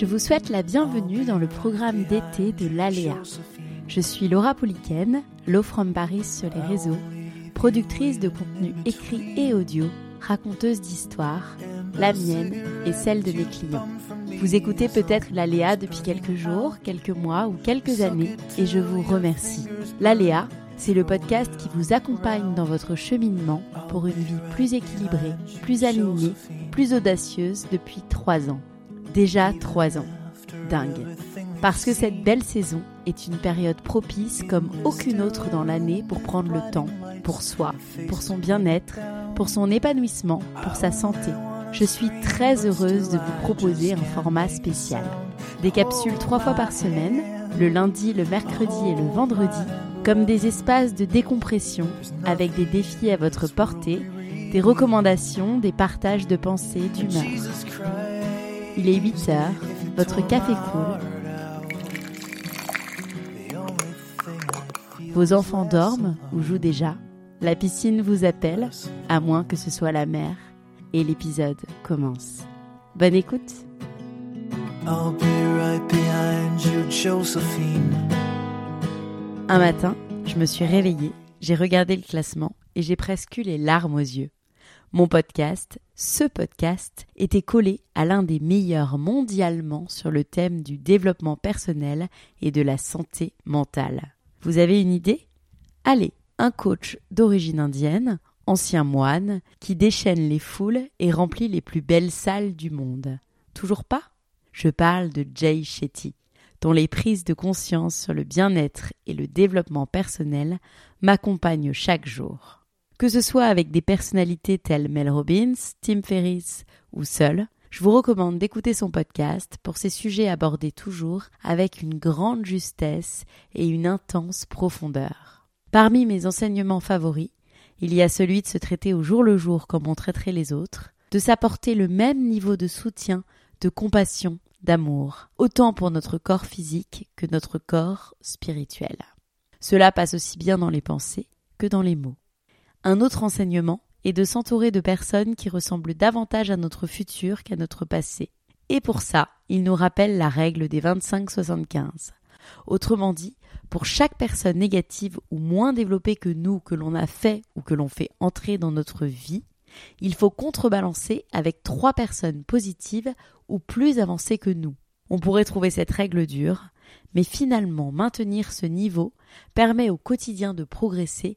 Je vous souhaite la bienvenue dans le programme d'été de l'Aléa. Je suis Laura Pouliken, Low from Paris sur les réseaux, productrice de contenu écrit et audio, raconteuse d'histoires, la mienne et celle de mes clients. Vous écoutez peut-être l'Aléa depuis quelques jours, quelques mois ou quelques années et je vous remercie. L'Aléa, c'est le podcast qui vous accompagne dans votre cheminement pour une vie plus équilibrée, plus alignée, plus audacieuse depuis trois ans. Déjà trois ans. Dingue. Parce que cette belle saison est une période propice comme aucune autre dans l'année pour prendre le temps, pour soi, pour son bien-être, pour son épanouissement, pour sa santé. Je suis très heureuse de vous proposer un format spécial. Des capsules trois fois par semaine, le lundi, le mercredi et le vendredi, comme des espaces de décompression avec des défis à votre portée, des recommandations, des partages de pensées, d'humeur. Il est 8 heures, votre café coule. Vos enfants dorment ou jouent déjà. La piscine vous appelle, à moins que ce soit la mer. Et l'épisode commence. Bonne écoute. Un matin, je me suis réveillée, j'ai regardé le classement et j'ai presque eu les larmes aux yeux. Mon podcast, ce podcast, était collé à l'un des meilleurs mondialement sur le thème du développement personnel et de la santé mentale. Vous avez une idée? Allez, un coach d'origine indienne, ancien moine, qui déchaîne les foules et remplit les plus belles salles du monde. Toujours pas? Je parle de Jay Shetty, dont les prises de conscience sur le bien-être et le développement personnel m'accompagnent chaque jour. Que ce soit avec des personnalités telles Mel Robbins, Tim Ferriss ou seul, je vous recommande d'écouter son podcast pour ces sujets abordés toujours avec une grande justesse et une intense profondeur. Parmi mes enseignements favoris, il y a celui de se traiter au jour le jour comme on traiterait les autres, de s'apporter le même niveau de soutien, de compassion, d'amour, autant pour notre corps physique que notre corps spirituel. Cela passe aussi bien dans les pensées que dans les mots. Un autre enseignement est de s'entourer de personnes qui ressemblent davantage à notre futur qu'à notre passé. Et pour ça, il nous rappelle la règle des 25-75. Autrement dit, pour chaque personne négative ou moins développée que nous que l'on a fait ou que l'on fait entrer dans notre vie, il faut contrebalancer avec trois personnes positives ou plus avancées que nous. On pourrait trouver cette règle dure, mais finalement maintenir ce niveau permet au quotidien de progresser